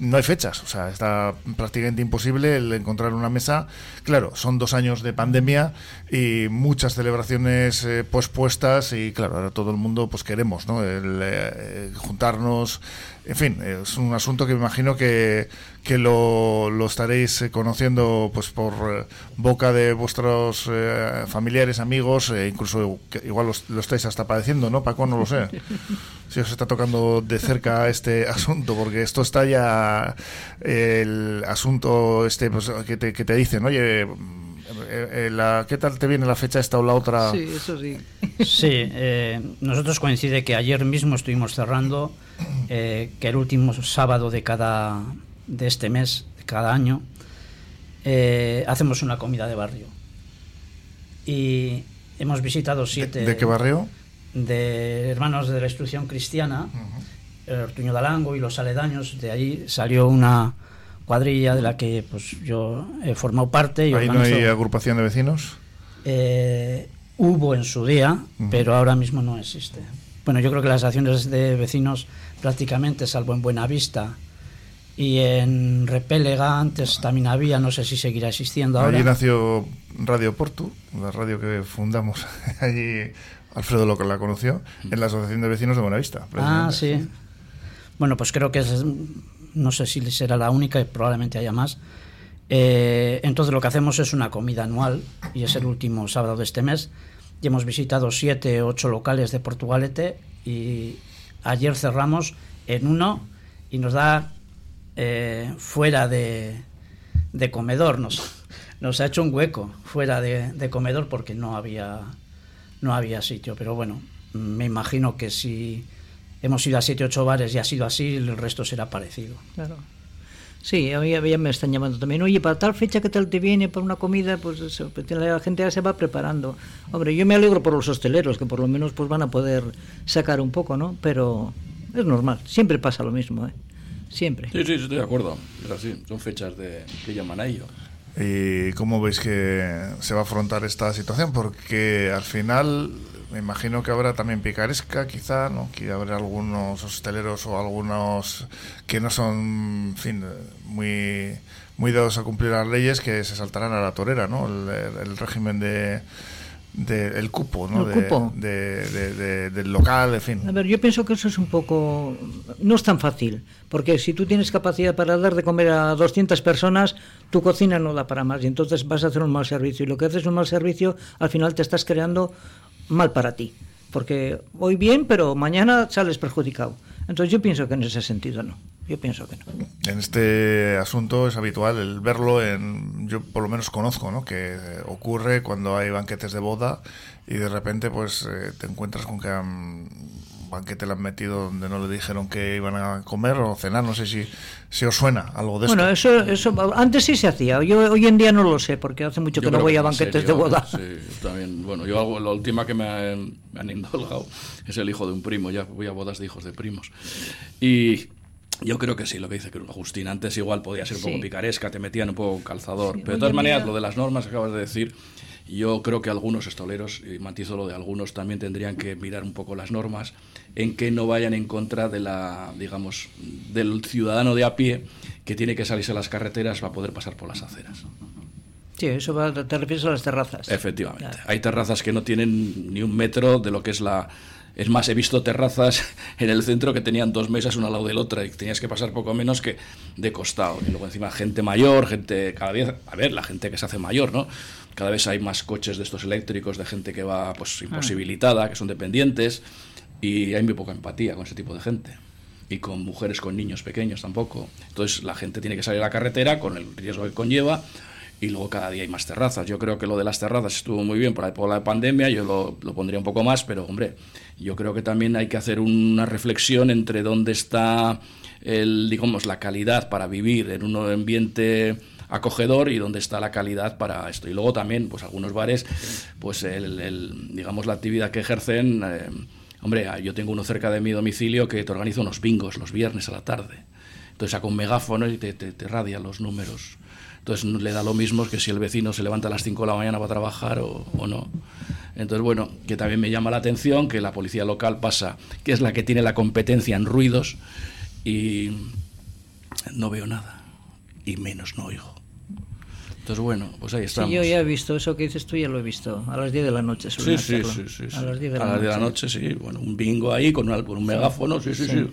no hay fechas, o sea, está prácticamente imposible el encontrar una mesa. Claro, son dos años de pandemia y muchas celebraciones eh, pospuestas y claro, ahora todo el mundo pues queremos, ¿no? El, eh, juntarnos, en fin, es un asunto que me imagino que, que lo, lo estaréis eh, conociendo pues por eh, boca de vuestros eh, familiares, amigos, e incluso igual lo estáis hasta padeciendo, ¿no, Paco? No lo sé. Si os está tocando de cerca este asunto, porque esto está ya el asunto este pues, que, te, que te dicen, oye, la, ¿qué tal te viene la fecha esta o la otra? Sí, eso sí. Sí, nosotros coincide que ayer mismo estuvimos cerrando eh, que el último sábado de cada de este mes, de cada año, eh, hacemos una comida de barrio. Y hemos visitado siete... ¿De, qué barrio? De hermanos de la instrucción cristiana, el Ortuño de Alango y los aledaños. De ahí salió una cuadrilla de la que pues yo he formado parte. Y ¿Ahí no hay agrupación de vecinos? Eh, hubo en su día, pero ahora mismo no existe. Bueno, yo creo que las acciones de vecinos prácticamente, salvo en Buenavista y en Repélega, antes también había, no sé si seguirá existiendo ahora. Allí nació Radio Portu, la radio que fundamos allí, Alfredo lo que la conoció, en la Asociación de Vecinos de Buenavista. Ah, sí. Bueno, pues creo que es, no sé si será la única y probablemente haya más. Eh, entonces lo que hacemos es una comida anual y es el último sábado de este mes y hemos visitado siete, ocho locales de Portugalete y ayer cerramos en uno y nos da eh, fuera de, de, comedor, nos, nos ha hecho un hueco fuera de, de, comedor porque no había, no había sitio. Pero bueno, me imagino que si hemos ido a siete, ocho bares y ha sido así, el resto será parecido. Claro. Sí, a mí ya me están llamando también. Oye, para tal fecha que tal te viene para una comida, pues la gente ya se va preparando. Hombre, yo me alegro por los hosteleros, que por lo menos pues van a poder sacar un poco, ¿no? Pero es normal, siempre pasa lo mismo, ¿eh? Siempre. Sí, sí, estoy de acuerdo. Es así, son fechas de, que llaman a ello. ¿Y cómo veis que se va a afrontar esta situación? Porque al final me imagino que habrá también picaresca, quizá, ¿no? Que habrá algunos hosteleros o algunos que no son, en fin, muy, muy dados a cumplir las leyes que se saltarán a la torera, ¿no? El, régimen de, el cupo, ¿no? El cupo. De, del local, en fin. A ver, yo pienso que eso es un poco... No es tan fácil, porque si tú tienes capacidad para dar de comer a 200 personas, tu cocina no da para más y entonces vas a hacer un mal servicio. Y lo que haces un mal servicio, al final te estás creando mal para ti. Porque hoy bien, pero mañana sales perjudicado. Entonces yo pienso que en ese sentido no. Yo pienso que no. En este asunto es habitual el verlo en, yo por lo menos conozco, ¿no? Que ocurre cuando hay banquetes de boda y de repente pues eh, te encuentras con que banquete le han metido donde no le dijeron que iban a comer o cenar, no sé si, si os suena algo de bueno, esto. eso, eso antes sí se hacía, yo hoy en día no lo sé, porque hace mucho que no voy a banquetes de boda. Sí, también, bueno, yo hago, la última que me han, me han indulgado es el hijo de un primo, ya voy a bodas de hijos de primos. Y yo creo que sí, lo que dice Agustín. Antes igual podía ser un poco Sí. picaresca, te metían un poco calzador. Sí, pero de todas maneras, día- lo de las normas que acabas de decir, yo creo que algunos estoleros, y matizo lo de algunos, también tendrían que mirar un poco las normas en que no vayan en contra de la, digamos, del ciudadano de a pie que tiene que salirse a las carreteras para poder pasar por las aceras. Sí, eso va, te refieres a las terrazas. Efectivamente. Claro. Hay terrazas que no tienen ni un metro de lo que es la... Es más, he visto terrazas en el centro que tenían dos mesas una al lado de la otra y tenías que pasar poco menos que de costado. Y luego encima gente mayor, gente cada vez... A ver, la gente que se hace mayor, ¿no? Cada vez hay más coches de estos eléctricos, de gente que va pues imposibilitada, que son dependientes, y hay muy poca empatía con ese tipo de gente. Y con mujeres con niños pequeños tampoco. Entonces la gente tiene que salir a la carretera con el riesgo que conlleva y luego cada día hay más terrazas. Yo creo que lo de las terrazas estuvo muy bien por la la pandemia, yo lo, pondría un poco más, pero hombre, yo creo que también hay que hacer una reflexión entre dónde está el, digamos, la calidad para vivir en un ambiente acogedor y dónde está la calidad para esto. Y luego también, pues algunos bares, pues el, digamos, la actividad que ejercen, eh, hombre, yo tengo uno cerca de mi domicilio que te organiza unos bingos los viernes a la tarde. Entonces saca un megáfono y te, te, te radia los números. Entonces le da lo mismo que si el vecino se levanta a las 5 de la mañana para trabajar o, o, no. Entonces, bueno, que también me llama la atención que la policía local pasa, que es la que tiene la competencia en ruidos, y no veo nada, y menos no oigo. Entonces, bueno, pues ahí estamos. Sí, yo ya he visto eso que dices tú, ya lo he visto. A las 10 de la noche Sí, sí, sí, sí. A las 10 de la, a las 10 de la noche. noche, sí. Bueno, un bingo ahí con, un megáfono, sí, sí, sí.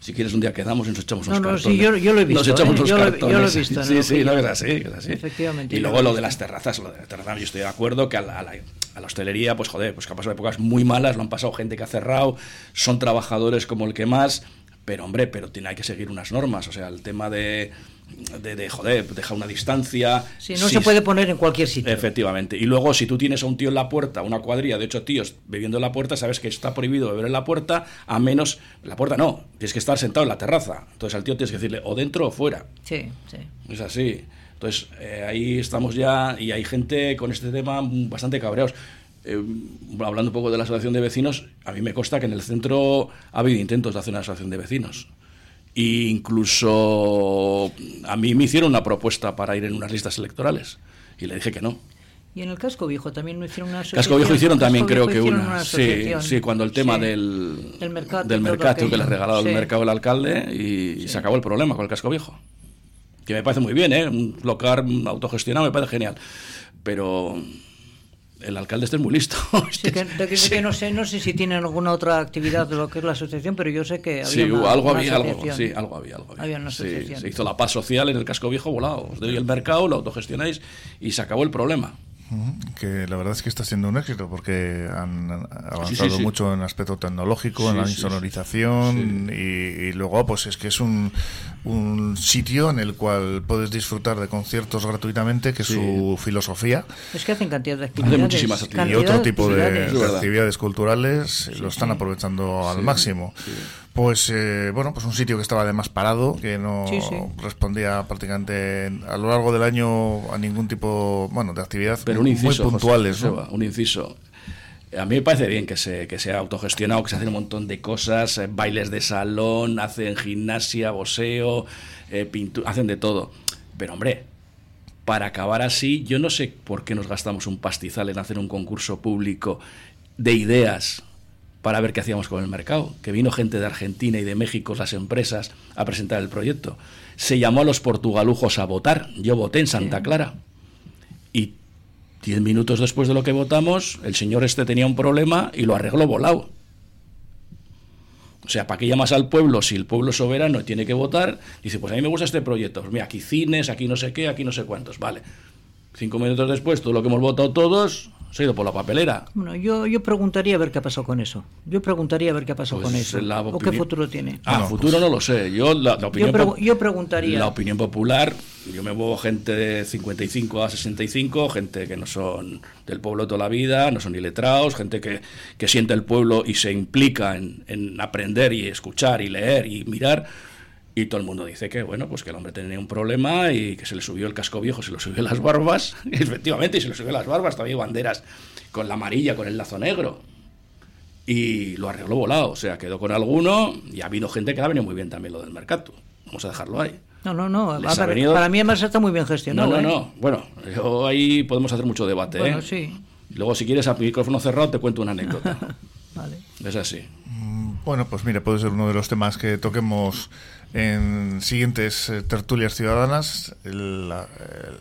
Si quieres un día quedamos y nos echamos unos No, no, cartones. sí, yo- yo lo he visto, Nos echamos ¿eh? unos Yo lo- yo cartones. lo he visto Sí, sí, no, es así, así. Efectivamente, Y luego lo de las terrazas, lo de las terrazas, yo estoy de acuerdo que a la, a la- a la hostelería, pues joder, pues que ha pasado épocas muy malas, lo han pasado gente que ha cerrado, son trabajadores como el que más, pero hombre, pero tiene, hay que seguir unas normas, o sea, el tema de, de, de, joder, deja una distancia. Sí, no si- se puede poner en cualquier sitio. Efectivamente. Y luego, si tú tienes a un tío en la puerta, una cuadrilla de ocho tíos bebiendo en la puerta, sabes que está prohibido beber en la puerta, a menos. En la puerta no, tienes que estar sentado en la terraza. Entonces al tío tienes que decirle o dentro o fuera. Sí, sí. Es así. Entonces eh, ahí estamos ya y hay gente con este tema bastante cabreados. Eh, hablando un poco de la asociación de vecinos, a mí me consta que en el centro ha habido intentos de hacer una asociación de vecinos. E incluso a mí me hicieron una propuesta para ir en unas listas electorales y le dije que no. Y en el casco viejo también no hicieron una asociación. Casco Viejo hicieron también creo que una. sí, sí, cuando el tema Sí. del, Del mercado y del mercado que le regalaba Sí. el mercado el alcalde y se acabó el problema con el Casco Viejo. Que me parece muy bien, ¿eh? Un local autogestionado me parece genial. Pero el alcalde este es muy listo. Sí, que, de que- de que no sé, no sé si tienen alguna otra actividad de lo que es la asociación, pero yo sé que había Sí, una, algo una había, algo, sí, algo había, algo había. Había una Sí, asociación. se hizo la paz social en el casco viejo volado. Os doy el mercado, lo autogestionáis y se acabó el problema. Que la verdad es que está siendo un éxito porque han avanzado Sí, sí, sí. mucho en aspecto tecnológico, Sí, en la sí, sí. insonorización y, y luego pues es que es un, un sitio en el cual puedes disfrutar de conciertos gratuitamente, que es Sí. su filosofía, Es que hacen cantidad de actividades. muchísimas y actividades. cantidad otro tipo de, actividades. Culturales lo están aprovechando al máximo. Pues eh, bueno, pues un sitio que estaba además parado, que no Sí, sí. respondía prácticamente a lo largo del año a ningún tipo, bueno, de actividad Pero un inciso, muy puntuales, José, ¿no? Joseba, un inciso. A mí me parece bien que, se, que sea autogestionado, que se hacen un montón de cosas, eh, bailes de salón, hacen gimnasia, boxeo, eh, pintura, hacen de todo. Pero hombre, para acabar así, yo no sé por qué nos gastamos un pastizal en hacer un concurso público de ideas para ver qué hacíamos con el mercado. Que vino gente de Argentina y de México, las empresas, a presentar el proyecto. Se llamó a los portugalujos a votar. Yo voté en Santa Clara. Y diez minutos después de lo que votamos, el señor este tenía un problema y lo arregló volado. O sea, ¿para qué llamas al pueblo si el pueblo soberano tiene que votar? Dice, pues a mí me gusta este proyecto. Pues mira, aquí cines, aquí no sé qué, aquí no sé cuántos. Vale. Cinco minutos después, todo lo que hemos votado todos, se ha ido por la papelera. Bueno, yo, yo preguntaría a ver qué ha pasado con eso. Yo preguntaría a ver qué ha pasado Pues con eso. la ¿O qué futuro tiene? Ah, futuro no lo sé. Yo la, la opinión yo, pregu- yo preguntaría. La opinión popular, yo me muevo gente de 55 a 65, gente que no son del pueblo toda la vida, no son ni letrados, gente que, que siente el pueblo y se implica en, en aprender y escuchar y leer y mirar. Y todo el mundo dice que, bueno, pues que el hombre tenía un problema y que se le subió el casco viejo, se le subió las barbas. Y efectivamente, y se le subió las barbas, todavía hay banderas con la amarilla, con el lazo negro. Y lo arregló volado, o sea, quedó con alguno y ha habido gente que le ha venido muy bien también lo del mercado. Vamos a dejarlo ahí. No, no, no. Venido- Para mí además está muy bien No, gestionado. no, ¿eh? no. Bueno, yo ahí podemos hacer mucho debate. Bueno, ¿eh? sí. Luego, si quieres, a micrófono cerrado, te cuento una anécdota. Vale. es así. Bueno, pues mire, puede ser uno de los temas que toquemos en siguientes eh, tertulias ciudadanas. El,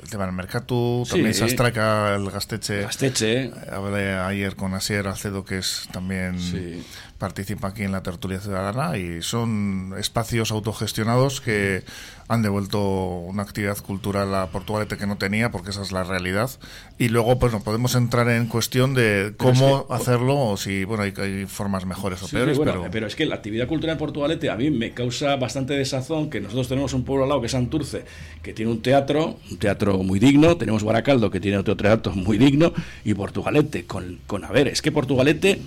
tema del mercatu, también Sí. se astraca el gasteche. Gasteche. Hablé ayer con Asier Alcedo, que es también Sí. Participa aquí en la tertulia ciudadana y son espacios autogestionados que han devuelto una actividad cultural a Portugalete que no tenía, porque esa es la realidad. Y luego, pues no podemos entrar en cuestión de cómo es que- hacerlo o si, bueno, hay, hay formas mejores o Sí, peores, bueno, pero... pero... es que la actividad cultural en Portugalete a mí me causa bastante desazón que nosotros tenemos un pueblo al lado que es Santurce, que tiene un teatro, un teatro muy digno, tenemos Baracaldo que tiene otro teatro muy digno, y Portugalete, con, con a ver, es que Portugalete,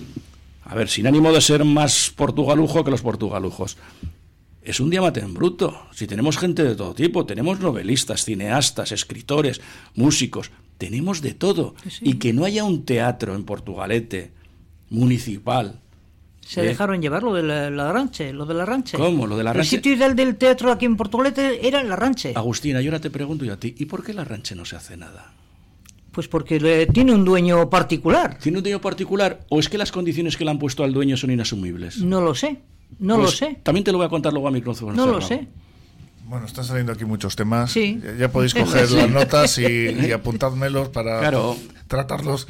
a ver, sin ánimo de ser más portugalujo que los portugalujos, es un diamante en bruto. Si tenemos gente de todo tipo, tenemos novelistas, cineastas, escritores, músicos, tenemos de todo. Y que no haya un teatro en Portugalete municipal. Se ¿eh? dejaron llevar lo de la, la ranche, lo de la ranche. ¿Cómo? ¿Lo de la El ranche? sitio ideal del teatro aquí en Portugalete era la ranche. Agustina, yo ahora te pregunto yo a ti, ¿y por qué la ranche no se hace nada? Pues porque le- tiene un dueño particular. ¿Tiene un dueño particular o es que las condiciones que le han puesto al dueño son inasumibles? No lo sé. No Pues lo sé. También te lo voy a contar luego a micrófono No lo sé. Bueno, están saliendo aquí muchos temas. Sí. Ya- Ya podéis coger Sí. las notas y, y apuntádmelos para Claro. tratarlos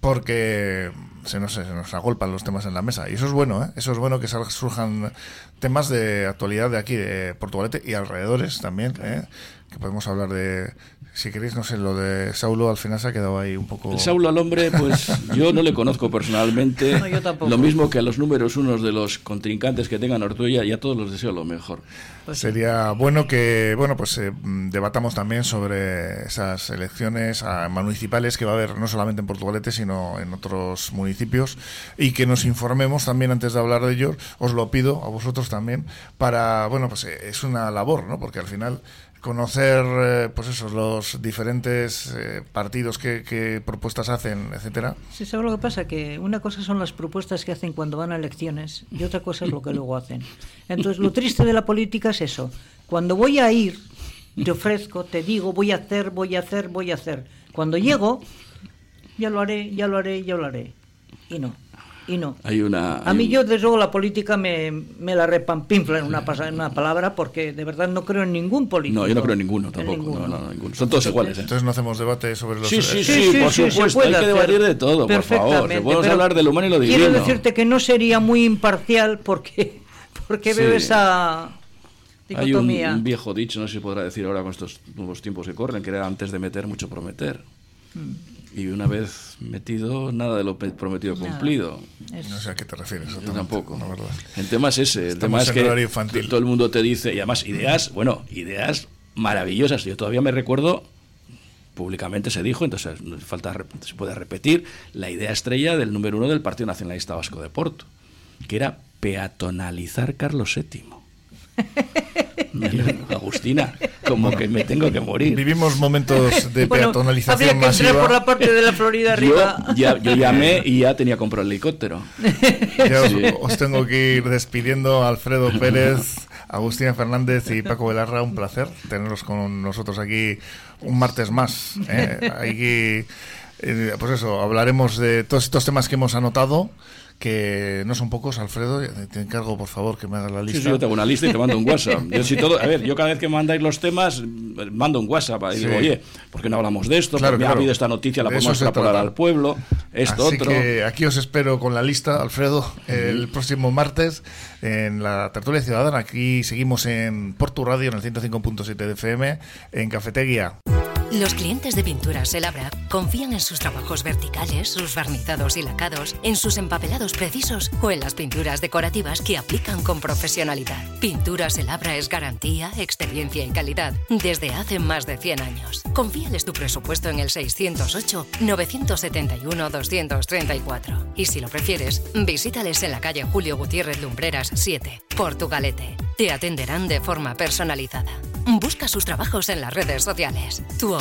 porque se nos, se nos agolpan los temas en la mesa. Y eso es bueno, ¿eh? Eso es bueno que surjan temas de actualidad de aquí, de Portugalete y alrededores también, ¿eh? Que podemos hablar de... Si queréis, no sé, lo de Saulo al final se ha quedado ahí un poco... El Saulo al hombre, pues yo no le conozco personalmente. No, yo tampoco. Lo mismo que a los números unos de los contrincantes que tengan Ortuella y a todos los deseo lo mejor. Pues Sería bueno que bueno pues eh, debatamos también sobre esas elecciones municipales que va a haber no solamente en Portugalete sino en otros municipios y que nos informemos también antes de hablar de ellos os lo pido a vosotros también para bueno pues eh, es una labor no porque al final conocer eh, pues eso los diferentes eh, partidos que, que propuestas hacen etcétera Sí, ¿sabes lo que pasa? Que una cosa son las propuestas que hacen cuando van a elecciones y otra cosa es lo que luego hacen. Entonces, lo triste de la política es eso. Cuando voy a ir, te ofrezco, te digo, voy a hacer, voy a hacer, voy a hacer. Cuando llego, ya lo haré, ya lo haré, ya lo haré. Y no, y no. Hay una. A hay mí yo, desde luego, la política me, me la repampinfla en una, pasa- en una palabra porque de verdad no creo en ningún político. No, yo no creo en ninguno tampoco. ninguno. No, no, ninguno. Son todos iguales. ¿eh? entonces no hacemos debate sobre los Sí, sí, sí, Sí, sí, por sí, se supuesto. puede Hay que debatir de todo, por favor. perfectamente, Podemos hablar de lo humano y lo divino. Quiero decirte que no sería muy imparcial porque, porque Sí. veo esa Hay un, dicotomía. un viejo dicho, no sé si podrá decir ahora con estos nuevos tiempos que corren, que era antes de meter, mucho prometer. Mm. Y una vez metido, nada de lo prometido cumplido. Es- no sé a qué te refieres Yo tampoco. la verdad El tema es ese. El Estamos tema es que infantil. todo el mundo te dice, y además ideas, bueno, ideas maravillosas. Yo todavía me recuerdo, públicamente se dijo, entonces no hace falta, se puede repetir, la idea estrella del número uno del Partido Nacionalista Vasco de Porto, que era peatonalizar Carlos VII. Agustina, como que me tengo que morir. vivimos momentos de bueno, peatonalización habría que entrar masiva por la parte de la Florida Yo, arriba. ya, yo llamé y ya tenía comprado el helicóptero. Ya os, Sí. os tengo que ir despidiendo, Alfredo Pérez, Agustina Fernández y Paco Velarra. Un placer tenerlos con nosotros aquí un martes más. ¿eh? Aquí, eh, pues eso, hablaremos de todos estos temas que hemos anotado, que no son pocos, Alfredo. Te encargo, por favor, que me hagas la Sí, lista. sí, yo te hago una lista y te mando un WhatsApp. Yo, si todo, a ver, yo cada vez que mandáis los temas, mando un WhatsApp y digo, Sí. oye, ¿por qué no hablamos de esto? Claro, Porque ha habido esta noticia, la podemos extrapolar al pueblo, esto, Así otro. que aquí os espero con la lista, Alfredo, el próximo martes en la tertulia ciudadana. Aquí seguimos en Portu Radio, en el 105.7 de FM, en Cafetería. Los clientes de Pinturas Elabra confían en sus trabajos verticales, sus barnizados y lacados, en sus empapelados precisos o en las pinturas decorativas que aplican con profesionalidad. Pinturas Elabra es garantía, experiencia y calidad desde hace más de 100 años. Confíales tu presupuesto en el 608-971-234. Y si lo prefieres, visítales en la calle Julio Gutiérrez Lumbreras 7, Portugalete. Te atenderán de forma personalizada. Busca sus trabajos en las redes sociales. Tu